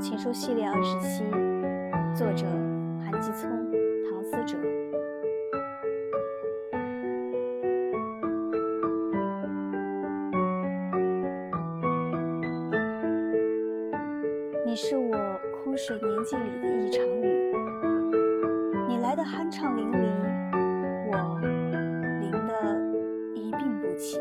《情书》系列二十七，作者：韩继聪、唐思哲。你是我枯水年纪里的一场雨，你来的酣畅淋漓，我淋得一病不起。